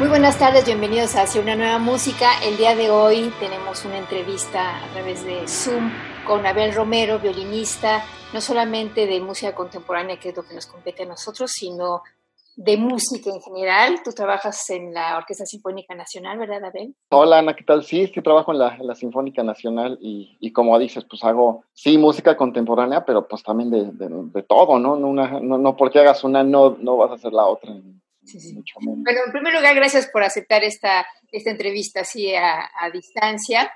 Muy buenas tardes, bienvenidos a Hacia una nueva música. El día de hoy tenemos una entrevista a través de Zoom con Abel Romero, violinista, no solamente de música contemporánea, que es lo que nos compete a nosotros, sino de música en general. Tú trabajas en la Orquesta Sinfónica Nacional, ¿verdad, Abel? Hola, Ana, ¿qué tal? Sí, sí trabajo en la, Sinfónica Nacional y, como dices, pues hago, sí, música contemporánea, pero pues también de, todo, ¿no? No, no, no porque hagas una, no, no vas a hacer la otra. Bueno, en primer lugar, gracias por aceptar esta, esta entrevista así a, distancia.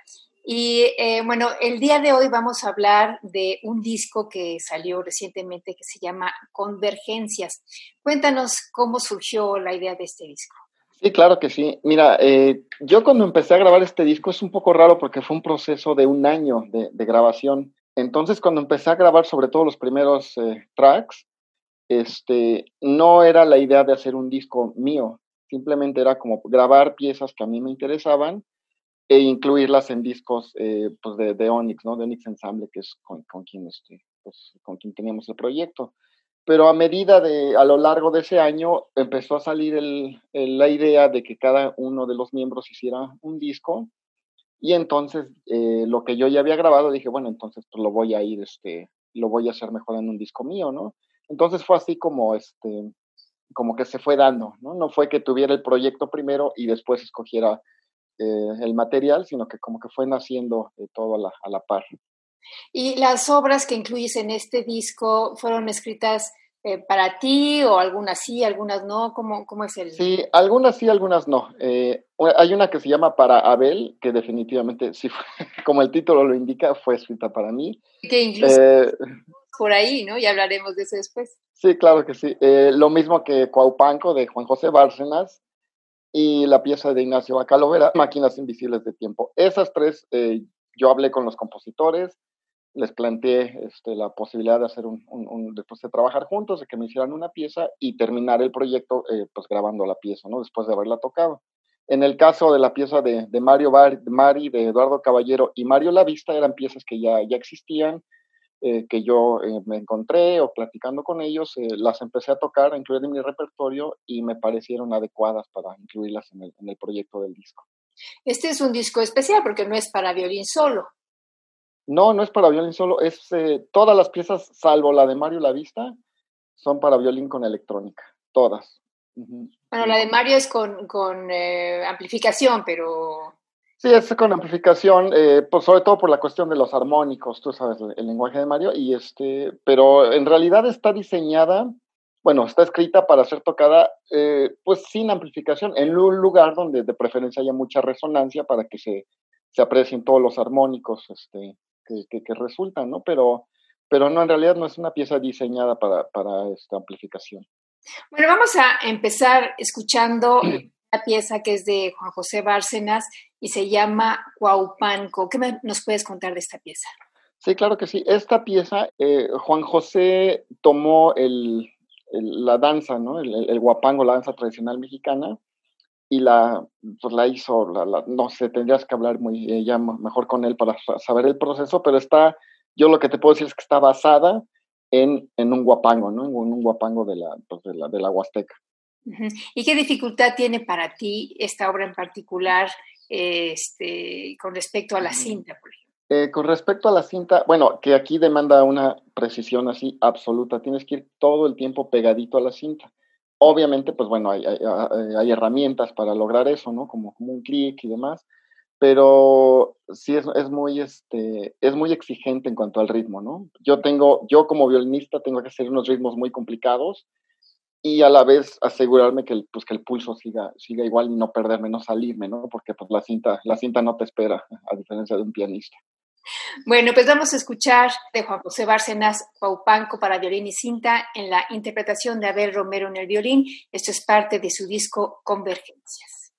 Y eh, bueno, el día de hoy vamos a hablar de un disco que salió recientemente que se llama Convergencias. Cuéntanos cómo surgió la idea de este disco. Sí, claro que sí. Mira, eh, yo cuando empecé a grabar este disco es un poco raro porque fue un proceso de un año de, grabación. Entonces, cuando empecé a grabar sobre todo los primeros eh, tracks, este, no era la idea de hacer un disco mío, simplemente era como grabar piezas que a mí me interesaban e incluirlas en discos eh, pues de, Onyx, ¿no? De Onyx Ensemble, que es con, quien, este, pues, con quien teníamos el proyecto. Pero a medida de, a lo largo de ese año, empezó a salir la idea de que cada uno de los miembros hiciera un disco. Y entonces, eh, lo que yo ya había grabado, dije, bueno, entonces pues lo voy a ir, este, lo voy a hacer mejor en un disco mío, ¿no? Entonces fue así como, este, como que se fue dando, ¿no? No fue que tuviera el proyecto primero y después escogiera eh, el material, sino que como que fue naciendo eh, todo a la, a la par. ¿Y las obras que incluyes en este disco fueron escritas eh, para ti o algunas sí, algunas no? ¿Cómo, cómo es el...? Sí, algunas sí, algunas no. hay una que se llama Para Abel, que definitivamente, sí, como el título lo indica, fue escrita para mí. Que incluso por ahí, ¿no? Y hablaremos de eso después. Sí, claro que sí. Eh, lo mismo que Cuaupanco de Juan José Bárcenas y la pieza de Ignacio Bacalovera, Máquinas Invisibles de Tiempo. Esas tres, eh, yo hablé con los compositores, les planteé este, la posibilidad de hacer un, después de trabajar juntos, de que me hicieran una pieza y terminar el proyecto, eh, pues grabando la pieza, ¿no? Después de haberla tocado. En el caso de la pieza de, de Mario Bar, de Mari, de Eduardo Caballero y Mario Lavista, eran piezas que ya, ya existían, eh, que yo eh, me encontré o platicando con ellos, las empecé a tocar, a incluir en mi repertorio y me parecieron adecuadas para incluirlas en el, en el proyecto del disco. Este es un disco especial porque no es para violín solo. No, no es para violín solo, es todas las piezas, salvo la de Mario La Vista, son para violín con electrónica, todas. Bueno, la de Mario es con, con amplificación, pero Sí, es con amplificación, eh, pues sobre todo por la cuestión de los armónicos, tú sabes, el, lenguaje de Mario, y este, pero en realidad está diseñada, bueno, está escrita para ser tocada, eh, pues sin amplificación, en un lugar donde de preferencia haya mucha resonancia para que se, se aprecien todos los armónicos este, que, que, resultan, ¿no? Pero, pero no, en realidad no es una pieza diseñada para, para esta amplificación. Bueno, vamos a empezar escuchando pieza que es de Juan José Bárcenas y se llama Cuaupanco. ¿Qué nos puedes contar de esta pieza? Sí, claro que sí. Esta pieza, eh, Juan José tomó el, la danza, ¿no? El, guapango, la danza tradicional mexicana, y la, pues la hizo, la, no sé, tendrías que hablar muy eh, ya mejor con él para saber el proceso, pero está, yo lo que te puedo decir es que está basada en, en un guapango, ¿no? En un, guapango de la, pues de la, de la Huasteca. ¿Y qué dificultad tiene para ti esta obra en particular este, con respecto a la cinta, por ejemplo? Eh, con respecto a la cinta, bueno, que aquí demanda una precisión así absoluta, tienes que ir todo el tiempo pegadito a la cinta. Obviamente, pues bueno, hay, hay, herramientas para lograr eso, ¿no? Como, como un clic y demás, pero sí es, es, muy, este, es muy exigente en cuanto al ritmo, ¿no? Yo tengo, yo como violinista tengo que hacer unos ritmos muy complicados y a la vez asegurarme que el, pues, que el pulso siga, siga igual y no perderme, no salirme, ¿no? Porque pues la cinta, la cinta no te espera, a diferencia de un pianista. Bueno, pues vamos a escuchar de Juan José Bárcenas Paupanco para violín y cinta en la interpretación de Abel Romero en el violín. Esto es parte de su disco Convergencias.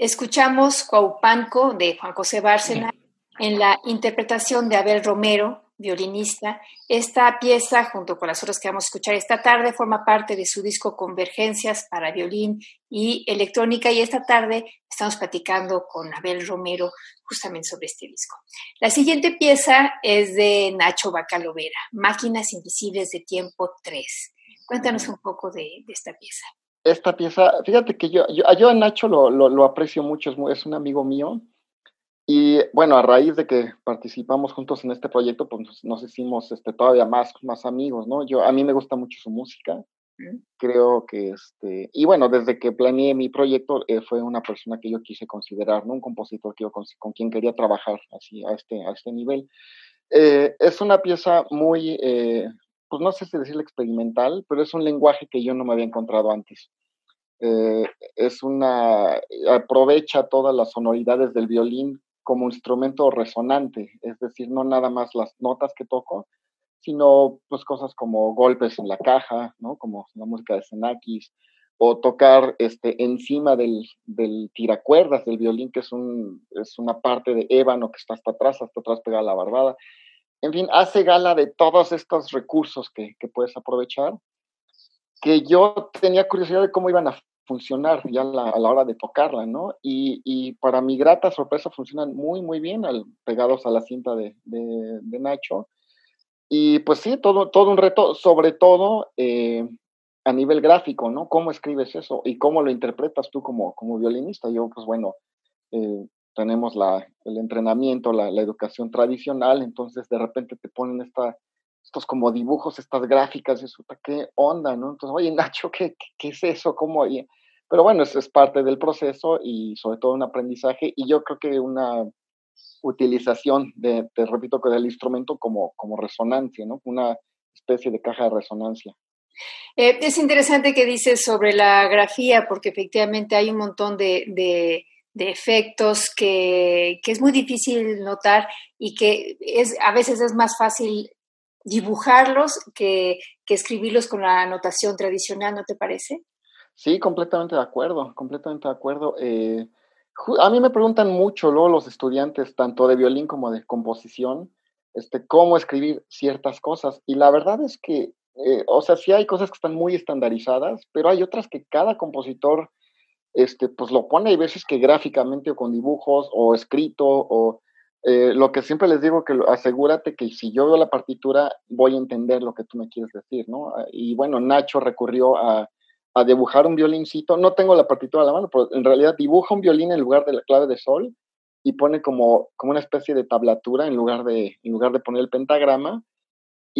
Escuchamos Cuaupanco de Juan José Bárcena en la interpretación de Abel Romero, violinista. Esta pieza, junto con las otras que vamos a escuchar esta tarde, forma parte de su disco Convergencias para violín y electrónica. Y esta tarde estamos platicando con Abel Romero justamente sobre este disco. La siguiente pieza es de Nacho Bacalovera, Máquinas Invisibles de Tiempo 3. Cuéntanos un poco de, esta pieza. Esta pieza, fíjate que yo, yo, a Nacho lo, lo, aprecio mucho, es un amigo mío y bueno, a raíz de que participamos juntos en este proyecto, pues nos hicimos este, todavía más, más amigos, ¿no? Yo, a mí me gusta mucho su música. Creo que, este, y bueno, desde que planeé mi proyecto, eh, fue una persona que yo quise considerar, ¿no? Un compositor que yo con, quien quería trabajar así, a este, a este nivel. Eh, es una pieza muy, eh, pues no sé si decirle experimental, pero es un lenguaje que yo no me había encontrado antes. es una, aprovecha todas las sonoridades del violín como instrumento resonante, es decir, no nada más las notas que toco, sino pues cosas como golpes en la caja, ¿no? Como la música de Xenakis, o tocar este, encima del, del tiracuerdas del violín, que es, un, es una parte de ébano que está hasta atrás, hasta atrás pegada a la barbada. En fin, hace gala de todos estos recursos que, que puedes aprovechar, que yo tenía curiosidad de cómo iban a funcionar ya a la hora de tocarla, ¿no? Y, para mi grata sorpresa funcionan muy, muy bien al, pegados a la cinta de, Nacho. Y pues sí, todo, todo un reto, sobre todo eh, a nivel gráfico, ¿no? ¿Cómo escribes eso y cómo lo interpretas tú como, como violinista? Yo, pues bueno, eh, tenemos la, el entrenamiento, la, educación tradicional, entonces de repente te ponen esta, estos como dibujos, estas gráficas, y eso, ¿qué onda, no? Entonces, oye, Nacho, ¿qué, qué, es eso? ¿Cómo? pero bueno, eso es parte del proceso y sobre todo un aprendizaje y yo creo que una utilización de, te repito, del instrumento como, como resonancia, ¿no? Una especie de caja de resonancia. Eh, es interesante que dices sobre la grafía, porque efectivamente hay un montón de, efectos que, que, es muy difícil notar y que es, a veces es más fácil dibujarlos que, que escribirlos con la notación tradicional, ¿no te parece? Sí, completamente de acuerdo, completamente de acuerdo. Eh, a mí me preguntan mucho luego los estudiantes, tanto de violín como de composición, este, cómo escribir ciertas cosas. Y la verdad es que, eh, o sea, sí hay cosas que están muy estandarizadas, pero hay otras que cada compositor, este, pues lo pone, hay veces que gráficamente o con dibujos o escrito o eh, lo que siempre les digo que asegúrate que si yo veo la partitura voy a entender lo que tú me quieres decir, ¿no? Y bueno, Nacho recurrió a a dibujar un violincito. No tengo la partitura a la mano, pero en realidad dibuja un violín en lugar de la clave de sol y pone como, como una especie de tablatura en lugar de, en lugar de poner el pentagrama.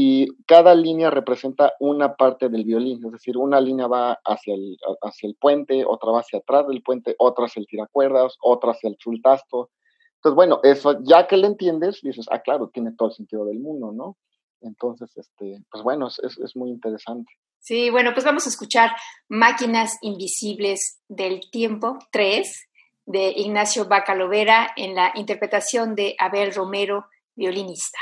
Y cada línea representa una parte del violín, es decir, una línea va hacia el, hacia el puente, otra va hacia atrás del puente, otra hacia el tiracuerdas, otra hacia el chultasto. Entonces, bueno, eso ya que lo entiendes, dices, ah, claro, tiene todo el sentido del mundo, ¿no? Entonces, este, pues bueno, es, es muy interesante. Sí, bueno, pues vamos a escuchar Máquinas Invisibles del Tiempo 3 de Ignacio Bacalovera en la interpretación de Abel Romero, violinista.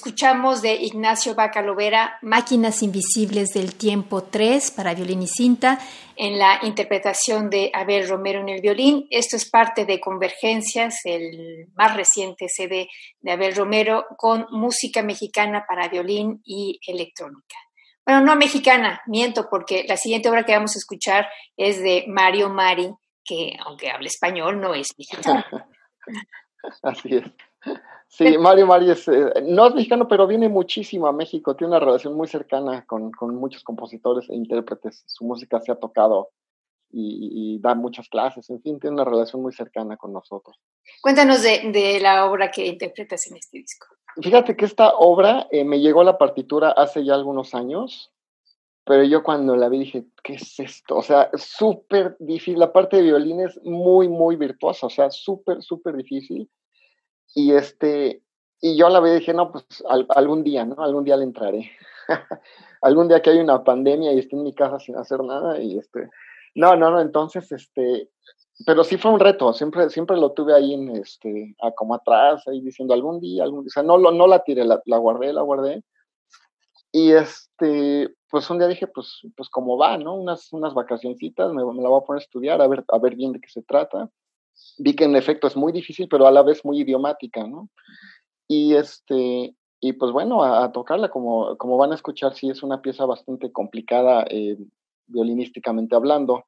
Escuchamos de Ignacio Bacalovera Máquinas Invisibles del Tiempo 3 para violín y cinta en la interpretación de Abel Romero en el violín. Esto es parte de Convergencias, el más reciente CD de Abel Romero con música mexicana para violín y electrónica. Bueno, no mexicana, miento, porque la siguiente obra que vamos a escuchar es de Mario Mari, que aunque habla español no es mexicano. Así es. Sí, Mario Mari es, eh, no es mexicano, pero viene muchísimo a México, tiene una relación muy cercana con, muchos compositores e intérpretes, su música se ha tocado y, da muchas clases, en fin, tiene una relación muy cercana con nosotros. Cuéntanos de, la obra que interpretas en este disco. Fíjate que esta obra eh, me llegó a la partitura hace ya algunos años, pero yo cuando la vi dije, ¿qué es esto? O sea, súper difícil, la parte de violín es muy, muy virtuosa, o sea, súper, súper difícil y este, y yo la y dije, no, pues algún día, ¿no? Algún día le entraré. algún día que hay una pandemia y esté en mi casa sin hacer nada y este, no, no, no, entonces, este, pero sí fue un reto, siempre, siempre lo tuve ahí este, como atrás, ahí diciendo algún día, algún día, o sea, no, no la tiré, la, la guardé, la guardé. Y este, pues un día dije, pues, pues como va, ¿no? Unas, unas vacacioncitas, me, me, la voy a poner a estudiar, a ver, a ver bien de qué se trata vi que en efecto es muy difícil, pero a la vez muy idiomática, ¿no? Y este, y pues bueno, a, tocarla, como, como van a escuchar, sí es una pieza bastante complicada eh, violinísticamente hablando.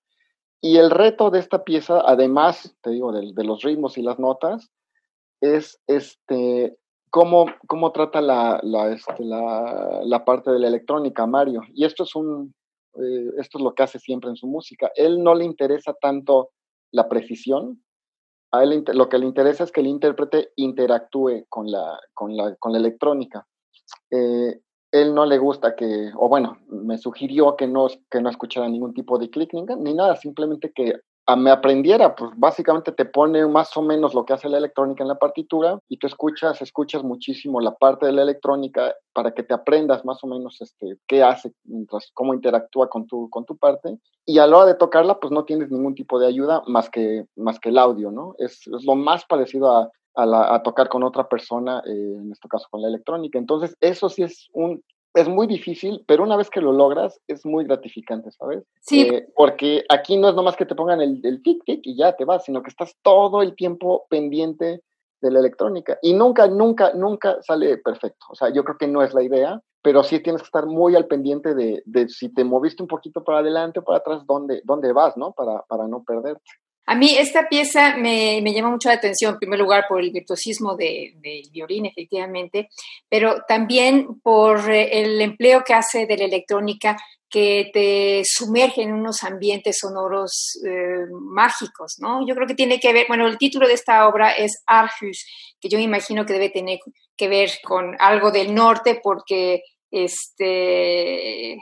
Y el reto de esta pieza, además, te digo, de, de los ritmos y las notas, es este, cómo, cómo trata la, la, este, la, la, parte de la electrónica, Mario. Y esto es, un, eh, esto es lo que hace siempre en su música. Él no le interesa tanto la precisión, a él lo que le interesa es que el intérprete interactúe con la, con la, con la electrónica. Eh, él no le gusta que, o bueno, me sugirió que no, que no escuchara ningún tipo de click ni nada, simplemente que me aprendiera, pues básicamente te pone más o menos lo que hace la electrónica en la partitura y tú escuchas, escuchas muchísimo la parte de la electrónica para que te aprendas más o menos este, qué hace, mientras, cómo interactúa con tu, con tu parte. Y a la hora de tocarla, pues no tienes ningún tipo de ayuda más que, más que el audio, ¿no? Es, es lo más parecido a, a, a, tocar con otra persona, eh, en este caso con la electrónica. Entonces, eso sí es un es muy difícil, pero una vez que lo logras, es muy gratificante, ¿sabes? Sí. Eh, porque aquí no es nomás que te pongan el, el tic-tic y ya te vas, sino que estás todo el tiempo pendiente de la electrónica. Y nunca, nunca, nunca sale perfecto. O sea, yo creo que no es la idea, pero sí tienes que estar muy al pendiente de, de si te moviste un poquito para adelante o para atrás, dónde, dónde vas, ¿no? Para, para no perderte. A mí esta pieza me, me, llama mucho la atención, en primer lugar por el virtuosismo del de violín, efectivamente, pero también por eh, el empleo que hace de la electrónica que te sumerge en unos ambientes sonoros eh, mágicos, ¿no? Yo creo que tiene que ver, bueno, el título de esta obra es Arhus, que yo imagino que debe tener que ver con algo del norte, porque este,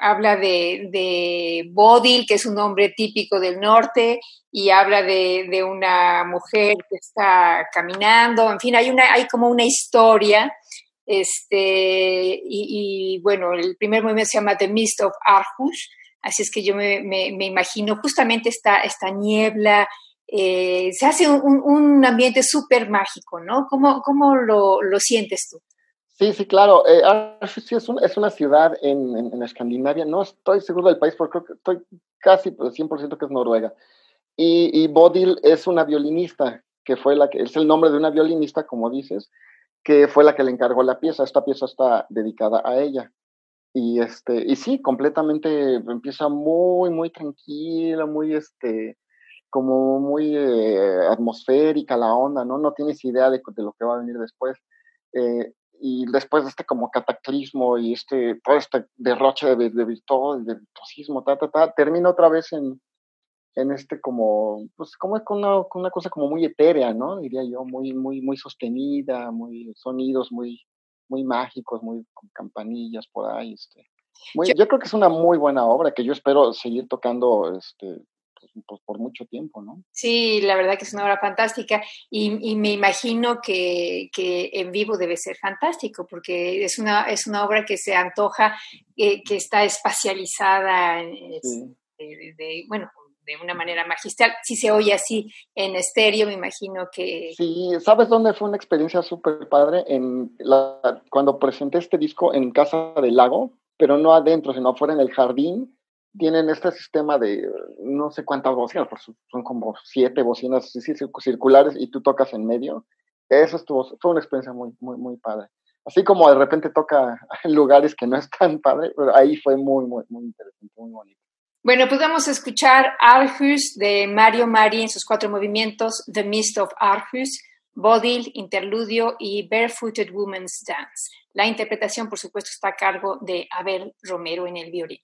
habla de, de, Bodil, que es un hombre típico del norte, y habla de, de, una mujer que está caminando, en fin, hay, una, hay como una historia, este, y, bueno, el primer movimiento se llama The Mist of Arhus, así es que yo me, me, me imagino justamente esta, esta niebla, eh, se hace un, un ambiente súper mágico, ¿no? ¿Cómo, cómo lo, lo sientes tú? Sí, sí, claro. Eh, sí es, es, una ciudad en, en, Escandinavia. No estoy seguro del país, porque creo que estoy casi 100% que es Noruega. Y, y, Bodil es una violinista, que fue la que, es el nombre de una violinista, como dices, que fue la que le encargó la pieza. Esta pieza está dedicada a ella. Y, este, y sí, completamente empieza muy, muy tranquila, muy, este, como muy eh, atmosférica la onda, ¿no? No tienes idea de, de, lo que va a venir después. Eh, y después de este como cataclismo y este, todo este derroche de, de, de virtud, de virtuosismo, ta, ta, ta, termina otra vez en, en este como, pues como con una, con una cosa como muy etérea, ¿no? Diría yo, muy, muy, muy sostenida, muy sonidos muy, muy mágicos, muy con campanillas por ahí, este. Muy, yo, yo, creo que es una muy buena obra que yo espero seguir tocando este, pues, por mucho tiempo, ¿no? Sí, la verdad que es una obra fantástica y, y me imagino que, que, en vivo debe ser fantástico porque es una, es una obra que se antoja, eh, que está espacializada, sí. de, de, bueno, de una manera magistral. Si se oye así en estéreo, me imagino que... Sí, ¿sabes dónde fue una experiencia súper padre? En la, cuando presenté este disco en Casa del Lago, pero no adentro, sino afuera en el jardín, tienen este sistema de no sé cuántas bocinas, son como siete bocinas circulares y tú tocas en medio. Eso estuvo, fue una experiencia muy, muy, muy padre. Así como de repente toca en lugares que no es tan padre, pero ahí fue muy, muy, muy interesante, muy bonito. Bueno, pues vamos a escuchar Arhus de Mario Mari en sus cuatro movimientos, The Mist of Arhus, Bodil, Interludio y Barefooted Woman's Dance. La interpretación, por supuesto, está a cargo de Abel Romero en el violín.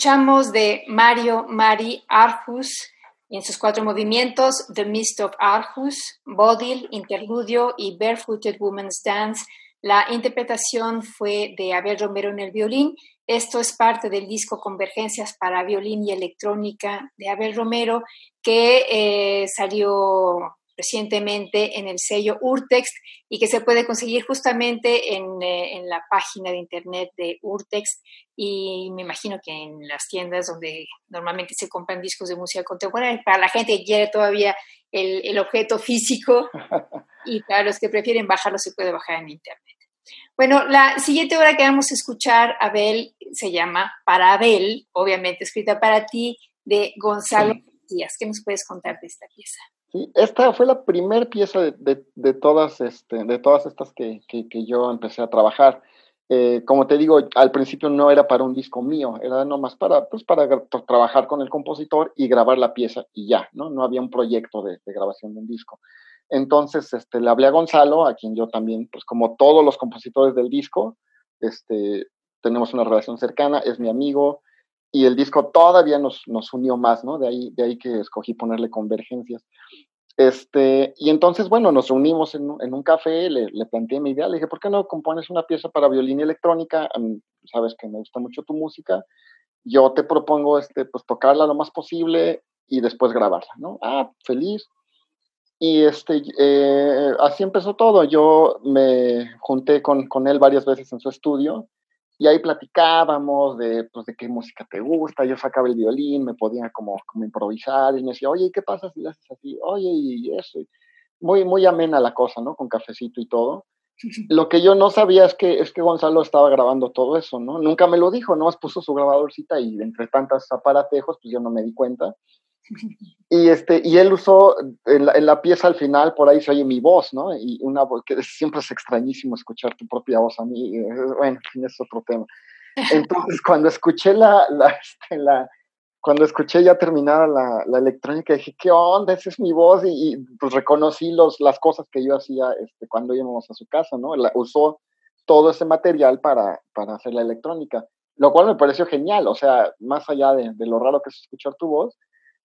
Escuchamos de Mario Mari Arjus en sus cuatro movimientos The Mist of Arjus, Bodil, Interludio y Barefooted Woman's Dance. La interpretación fue de Abel Romero en el violín. Esto es parte del disco Convergencias para violín y electrónica de Abel Romero, que eh, salió recientemente en el sello Urtext y que se puede conseguir justamente en, eh, en, la página de internet de Urtext y me imagino que en las tiendas donde normalmente se compran discos de música contemporánea. Para la gente que quiere todavía el, el objeto físico y para los que prefieren bajarlo se puede bajar en internet. Bueno, la siguiente obra que vamos a escuchar, Abel, se llama Para Abel, obviamente escrita para ti, de Gonzalo Díaz. ¿Qué nos puedes contar de esta pieza? Esta fue la primera pieza de, de, todas, este, de todas estas que, que, yo empecé a trabajar. Eh, como te digo, al principio no era para un disco mío, era nomás para, pues, para trabajar con el compositor y grabar la pieza y ya, ¿no? No había un proyecto de, de, grabación de un disco. Entonces, este, le hablé a Gonzalo, a quien yo también, pues como todos los compositores del disco, este, tenemos una relación cercana, es mi amigo, y el disco todavía nos, nos unió más, ¿no? De ahí, de ahí que escogí ponerle convergencias. Este, y entonces, bueno, nos reunimos en, en un café, le, le, planteé mi idea, le dije, ¿por qué no compones una pieza para violín y electrónica? sabes que me gusta mucho tu música, yo te propongo, este, pues, tocarla lo más posible y después grabarla, ¿no? Ah, feliz. Y este, eh, así empezó todo. Yo me junté con, con él varias veces en su estudio y ahí platicábamos de, pues, de qué música te gusta, yo sacaba el violín, me podía como, como improvisar y me decía, oye, ¿qué pasa si lo haces así? Oye, y eso. Muy, muy amena la cosa, ¿no? Con cafecito y todo. Lo que yo no sabía es que, es que Gonzalo estaba grabando todo eso, ¿no? Nunca me lo dijo, ¿no? puso su grabadorcita y entre tantas aparatejos, pues yo no me di cuenta. Y, este, y él usó en la, en la, pieza al final, por ahí se oye mi voz, ¿no? Y una voz que siempre es extrañísimo escuchar tu propia voz a mí. Eh, bueno, es otro tema. Entonces, cuando escuché la, la, este, la cuando escuché ya terminada la, la, electrónica, dije, ¿qué onda? Esa es mi voz. Y, pues reconocí los, las cosas que yo hacía este, cuando íbamos a su casa, ¿no? La, usó todo ese material para, para hacer la electrónica, lo cual me pareció genial. O sea, más allá de, de lo raro que es escuchar tu voz,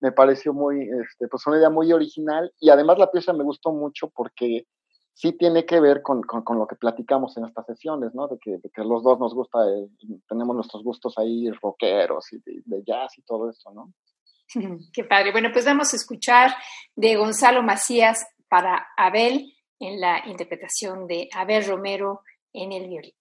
me pareció muy, este, pues una idea muy original. Y además la pieza me gustó mucho porque sí tiene que ver con, con, lo que platicamos en estas sesiones, ¿no? De que, de que los dos nos gusta, eh, tenemos nuestros gustos ahí rockeros y de, jazz y todo eso, ¿no? Qué padre. Bueno, pues vamos a escuchar de Gonzalo Macías para Abel en la interpretación de Abel Romero en el violín.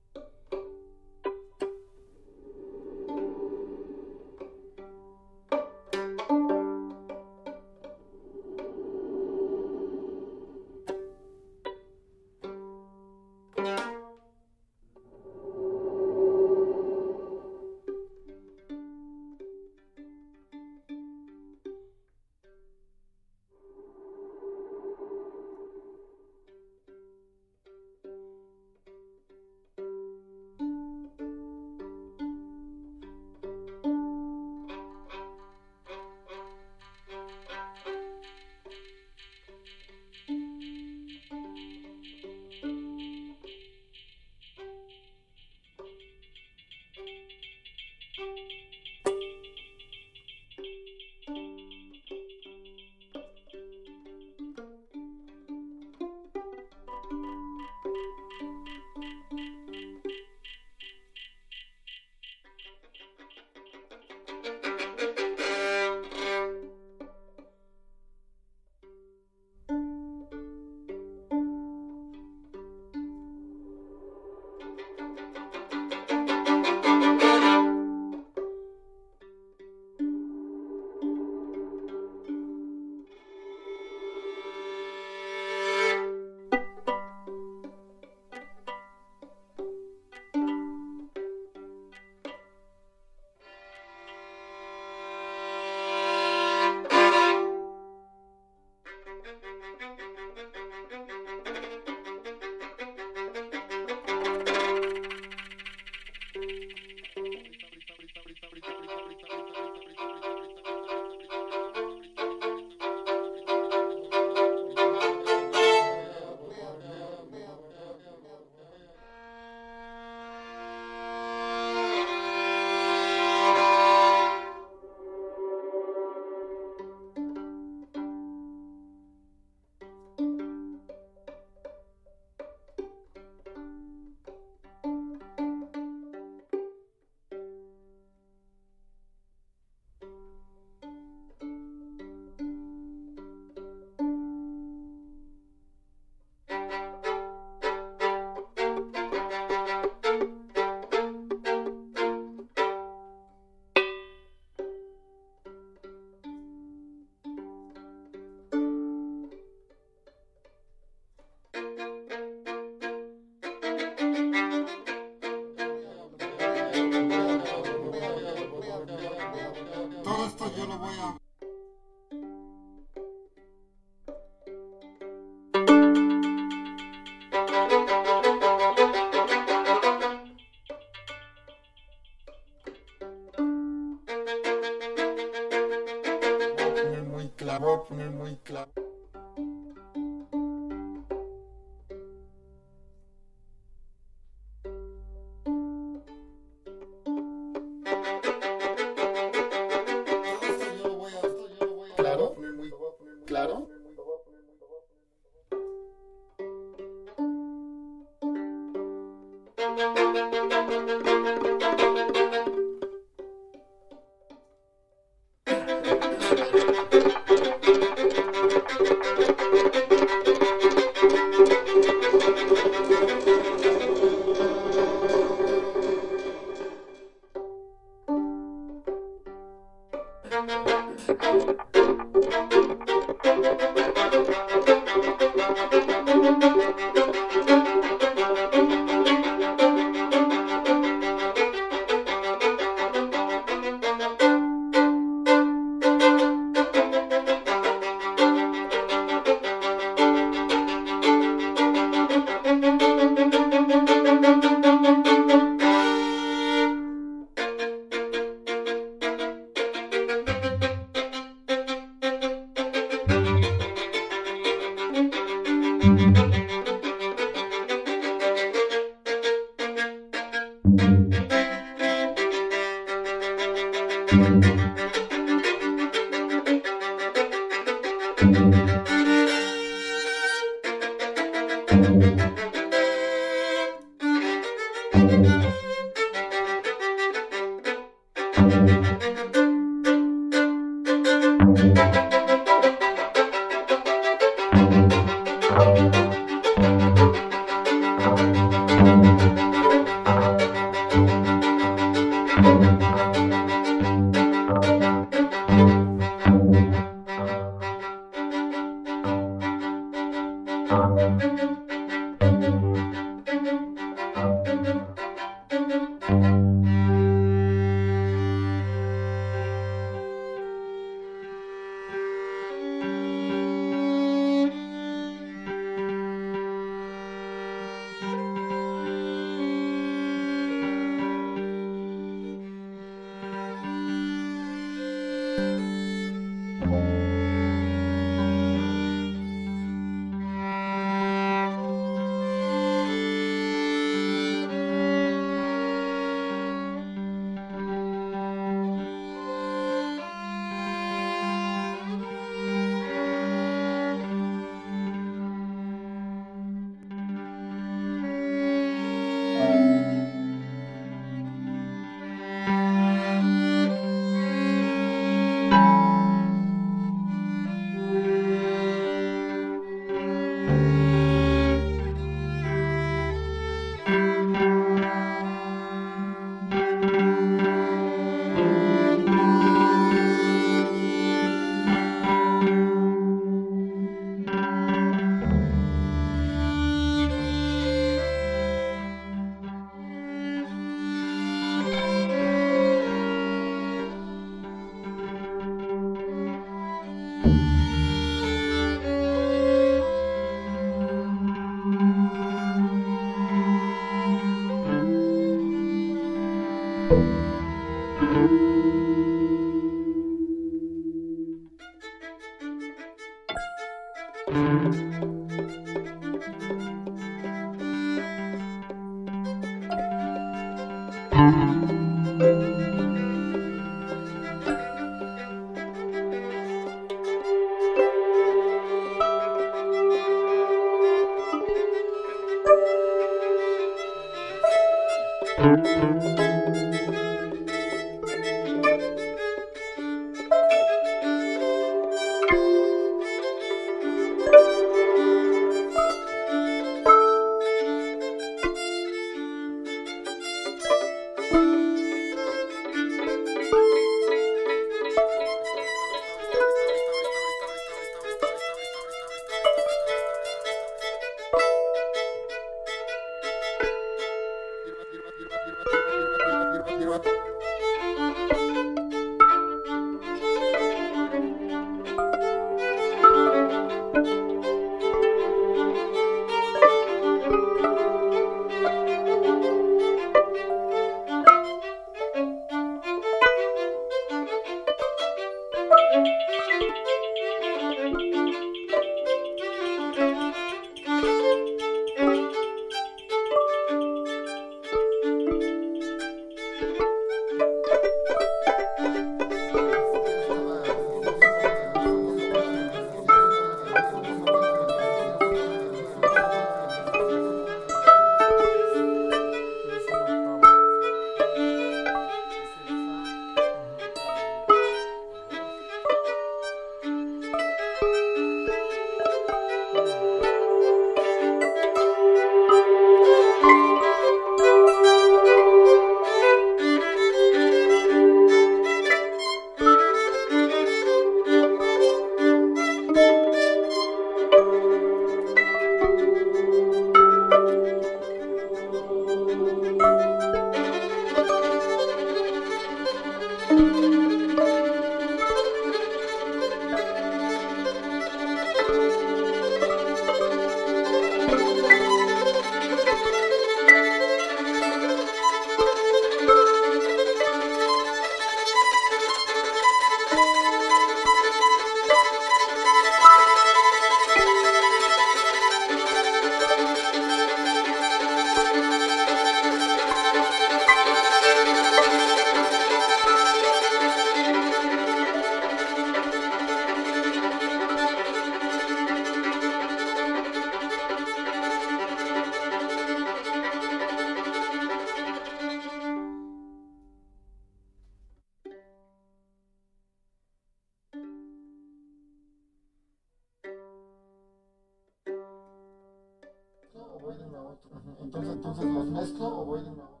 Voy de una a otra. Entonces, entonces las mezclo o voy de una a otra.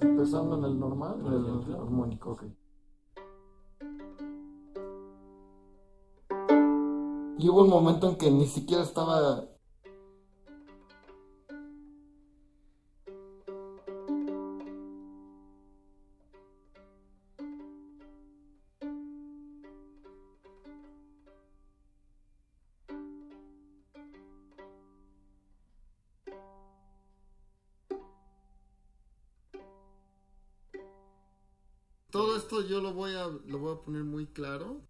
Empezando en el normal, en el armónico, ok. Y hubo un momento en que ni siquiera estaba voy a, poner muy claro.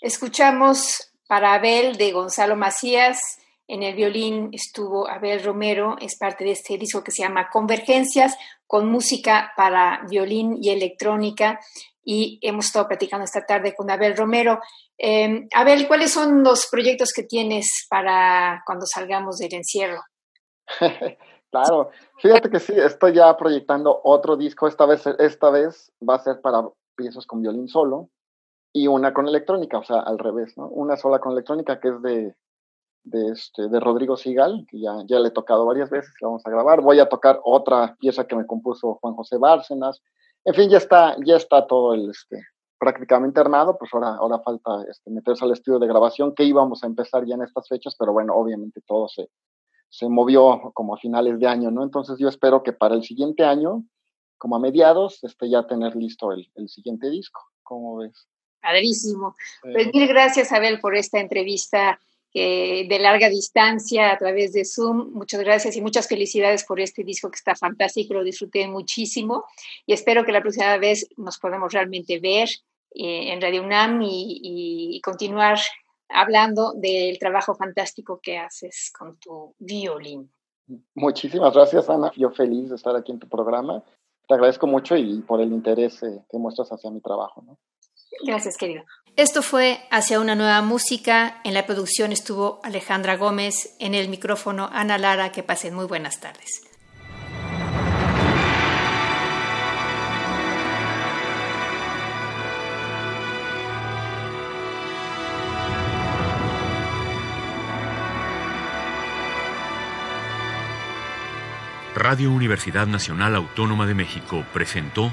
Escuchamos para Abel de Gonzalo Macías. En el violín estuvo Abel Romero, es parte de este disco que se llama Convergencias, con música para violín y electrónica y hemos estado platicando esta tarde con Abel Romero. Eh, Abel, ¿cuáles son los proyectos que tienes para cuando salgamos del encierro? claro, fíjate que sí, estoy ya proyectando otro disco, esta vez, esta vez va a ser para piezas con violín solo y una con electrónica, o sea, al revés, ¿no? Una sola con electrónica que es de, de, este, de Rodrigo Sigal, que ya, ya le he tocado varias veces, la vamos a grabar. Voy a tocar otra pieza que me compuso Juan José Bárcenas, en fin, ya está, ya está todo el, este, prácticamente armado, pues ahora, ahora falta este, meterse al estudio de grabación, que íbamos a empezar ya en estas fechas, pero bueno, obviamente todo se, se movió como a finales de año, ¿no? Entonces yo espero que para el siguiente año, como a mediados, este, ya tener listo el, el siguiente disco. ¿Cómo ves? Padrísimo. Pues mil gracias, Abel, por esta entrevista de larga distancia a través de Zoom. Muchas gracias y muchas felicidades por este disco que está fantástico, lo disfruté muchísimo y espero que la próxima vez nos podamos realmente ver eh, en Radio UNAM y, continuar hablando del trabajo fantástico que haces con tu violín. Muchísimas gracias, Ana. Yo feliz de estar aquí en tu programa. Te agradezco mucho y por el interés eh, que muestras hacia mi trabajo. ¿no? Gracias, querido. Esto fue Hacia una nueva música. En la producción estuvo Alejandra Gómez, en el micrófono Ana Lara. Que pasen muy buenas tardes. Radio Universidad Nacional Autónoma de México presentó